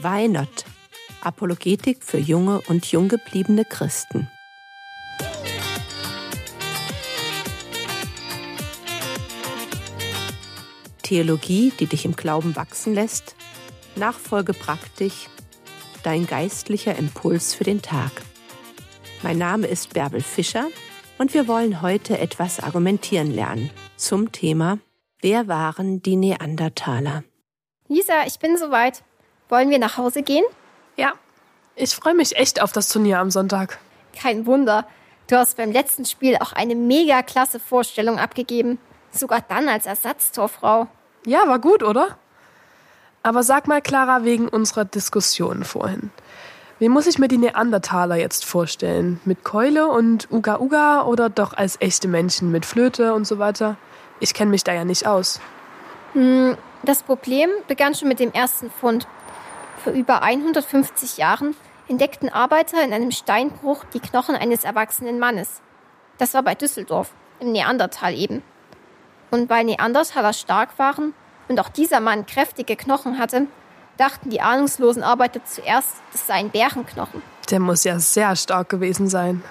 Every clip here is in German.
Why Not? Apologetik für junge und junggebliebene Christen. Theologie, die dich im Glauben wachsen lässt, Nachfolge praktisch, dein geistlicher Impuls für den Tag. Mein Name ist Bärbel Fischer und wir wollen heute etwas argumentieren lernen zum Thema Wer waren die Neandertaler? Lisa, ich bin soweit. Wollen wir nach Hause gehen? Ja, ich freue mich echt auf das Turnier am Sonntag. Kein Wunder. Du hast beim letzten Spiel auch eine mega klasse Vorstellung abgegeben. Sogar dann als Ersatztorfrau. Ja, war gut, oder? Aber sag mal, Clara, wegen unserer Diskussion vorhin. Wie muss ich mir die Neandertaler jetzt vorstellen? Mit Keule und Uga Uga oder doch als echte Menschen mit Flöte und so weiter? Ich kenne mich da ja nicht aus. Hm, das Problem begann schon mit dem ersten Fund. Vor über 150 Jahren entdeckten Arbeiter in einem Steinbruch die Knochen eines erwachsenen Mannes. Das war bei Düsseldorf, im Neandertal eben. Und weil Neandertaler stark waren und auch dieser Mann kräftige Knochen hatte, dachten die ahnungslosen Arbeiter zuerst, das seien Bärenknochen. Der muss ja sehr stark gewesen sein.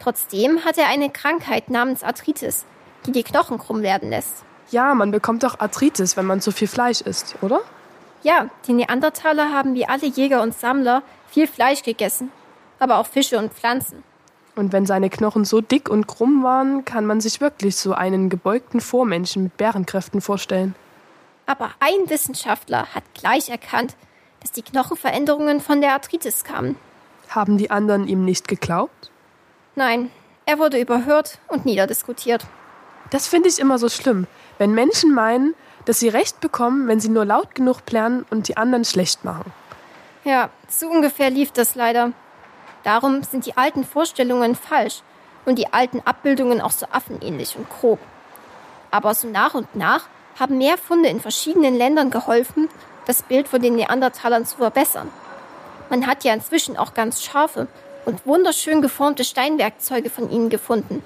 Trotzdem hatte er eine Krankheit namens Arthritis, die die Knochen krumm werden lässt. Ja, man bekommt doch Arthritis, wenn man zu viel Fleisch isst, oder? Ja, die Neandertaler haben wie alle Jäger und Sammler viel Fleisch gegessen, aber auch Fische und Pflanzen. Und wenn seine Knochen so dick und krumm waren, kann man sich wirklich so einen gebeugten Vormenschen mit Bärenkräften vorstellen. Aber ein Wissenschaftler hat gleich erkannt, dass die Knochenveränderungen von der Arthritis kamen. Haben die anderen ihm nicht geglaubt? Nein, er wurde überhört und niederdiskutiert. Das finde ich immer so schlimm, wenn Menschen meinen, dass sie Recht bekommen, wenn sie nur laut genug plären und die anderen schlecht machen. Ja, so ungefähr lief das leider. Darum sind die alten Vorstellungen falsch und die alten Abbildungen auch so affenähnlich und grob. Aber so nach und nach haben mehr Funde in verschiedenen Ländern geholfen, das Bild von den Neandertalern zu verbessern. Man hat ja inzwischen auch ganz scharfe und wunderschön geformte Steinwerkzeuge von ihnen gefunden.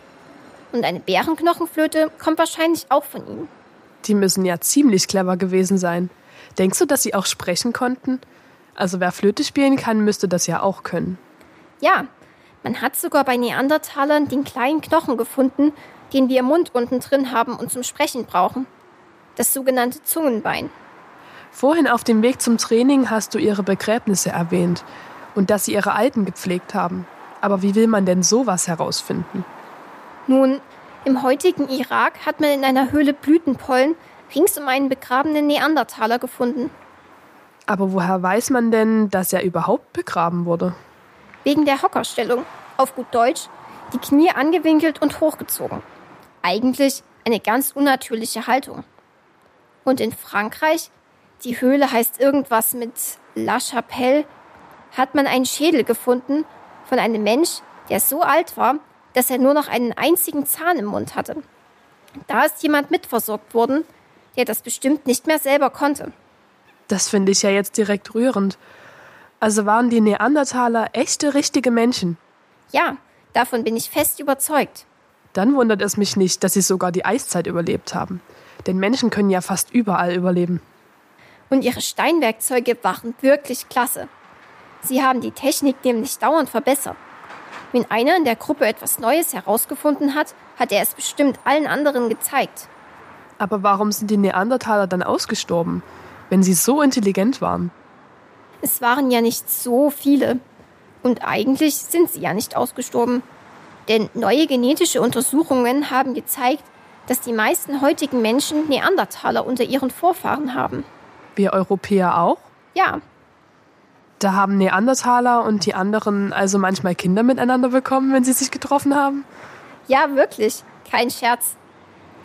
Und eine Bärenknochenflöte kommt wahrscheinlich auch von ihnen. Die müssen ja ziemlich clever gewesen sein. Denkst du, dass sie auch sprechen konnten? Also wer Flöte spielen kann, müsste das ja auch können. Ja, man hat sogar bei Neandertalern den kleinen Knochen gefunden, den wir im Mund unten drin haben und zum Sprechen brauchen. Das sogenannte Zungenbein. Vorhin auf dem Weg zum Training hast du ihre Begräbnisse erwähnt und dass sie ihre Alten gepflegt haben. Aber wie will man denn sowas herausfinden? Nun, im heutigen Irak hat man in einer Höhle Blütenpollen rings um einen begrabenen Neandertaler gefunden. Aber woher weiß man denn, dass er überhaupt begraben wurde? Wegen der Hockerstellung, auf gut Deutsch, die Knie angewinkelt und hochgezogen. Eigentlich eine ganz unnatürliche Haltung. Und in Frankreich, die Höhle heißt irgendwas mit La Chapelle, hat man einen Schädel gefunden von einem Mensch, der so alt war, dass er nur noch einen einzigen Zahn im Mund hatte. Da ist jemand mitversorgt worden, der das bestimmt nicht mehr selber konnte. Das finde ich ja jetzt direkt rührend. Also waren die Neandertaler echte, richtige Menschen? Ja, davon bin ich fest überzeugt. Dann wundert es mich nicht, dass sie sogar die Eiszeit überlebt haben. Denn Menschen können ja fast überall überleben. Und ihre Steinwerkzeuge waren wirklich klasse. Sie haben die Technik nämlich dauernd verbessert. Wenn einer in der Gruppe etwas Neues herausgefunden hat, hat er es bestimmt allen anderen gezeigt. Aber warum sind die Neandertaler dann ausgestorben, wenn sie so intelligent waren? Es waren ja nicht so viele. Und eigentlich sind sie ja nicht ausgestorben. Denn neue genetische Untersuchungen haben gezeigt, dass die meisten heutigen Menschen Neandertaler unter ihren Vorfahren haben. Wir Europäer auch? Ja, da haben Neandertaler und die anderen also manchmal Kinder miteinander bekommen, wenn sie sich getroffen haben? Ja, wirklich. Kein Scherz.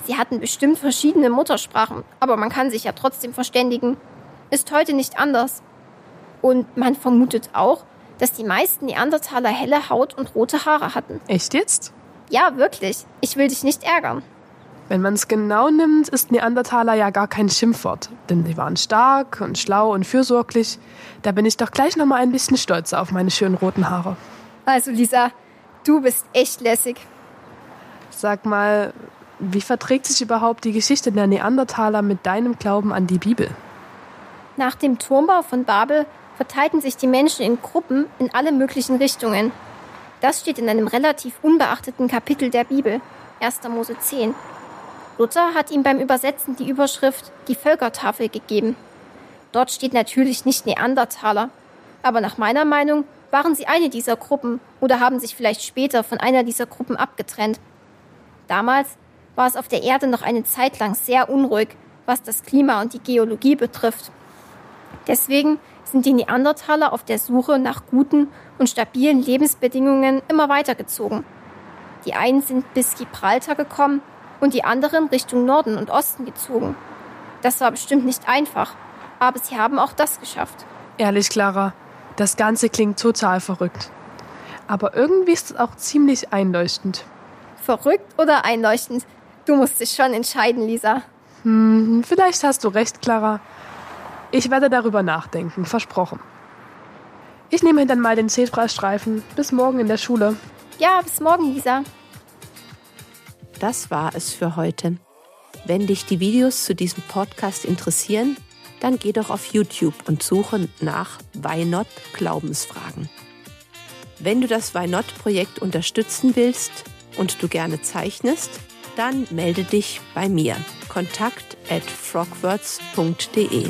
Sie hatten bestimmt verschiedene Muttersprachen, aber man kann sich ja trotzdem verständigen. Ist heute nicht anders. Und man vermutet auch, dass die meisten Neandertaler helle Haut und rote Haare hatten. Echt jetzt? Ja, wirklich. Ich will dich nicht ärgern. Wenn man es genau nimmt, ist Neandertaler ja gar kein Schimpfwort, denn sie waren stark und schlau und fürsorglich. Da bin ich doch gleich noch mal ein bisschen stolzer auf meine schönen roten Haare. Also Lisa, du bist echt lässig. Sag mal, wie verträgt sich überhaupt die Geschichte der Neandertaler mit deinem Glauben an die Bibel? Nach dem Turmbau von Babel verteilten sich die Menschen in Gruppen in alle möglichen Richtungen. Das steht in einem relativ unbeachteten Kapitel der Bibel, 1. Mose 10. Luther hat ihm beim Übersetzen die Überschrift die Völkertafel gegeben. Dort steht natürlich nicht Neandertaler, aber nach meiner Meinung waren sie eine dieser Gruppen oder haben sich vielleicht später von einer dieser Gruppen abgetrennt. Damals war es auf der Erde noch eine Zeit lang sehr unruhig, was das Klima und die Geologie betrifft. Deswegen sind die Neandertaler auf der Suche nach guten und stabilen Lebensbedingungen immer weitergezogen. Die einen sind bis Gibraltar gekommen und die anderen Richtung Norden und Osten gezogen. Das war bestimmt nicht einfach, aber sie haben auch das geschafft. Ehrlich, Clara, das Ganze klingt total verrückt. Aber irgendwie ist es auch ziemlich einleuchtend. Verrückt oder einleuchtend? Du musst dich schon entscheiden, Lisa. Hm, vielleicht hast du recht, Clara. Ich werde darüber nachdenken, versprochen. Ich nehme dann mal den Zebrastreifen. Bis morgen in der Schule. Ja, bis morgen, Lisa. Das war es für heute. Wenn dich die Videos zu diesem Podcast interessieren, dann geh doch auf YouTube und suche nach Why Not Glaubensfragen. Wenn du das Why Not Projekt unterstützen willst und du gerne zeichnest, dann melde dich bei mir. Kontakt at frogwords.de.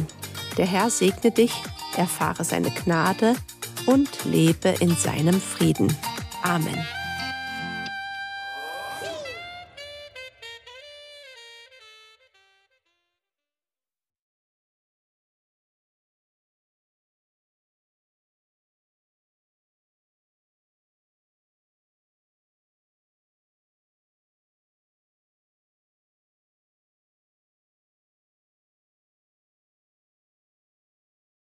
Der Herr segne dich, erfahre seine Gnade und lebe in seinem Frieden. Amen.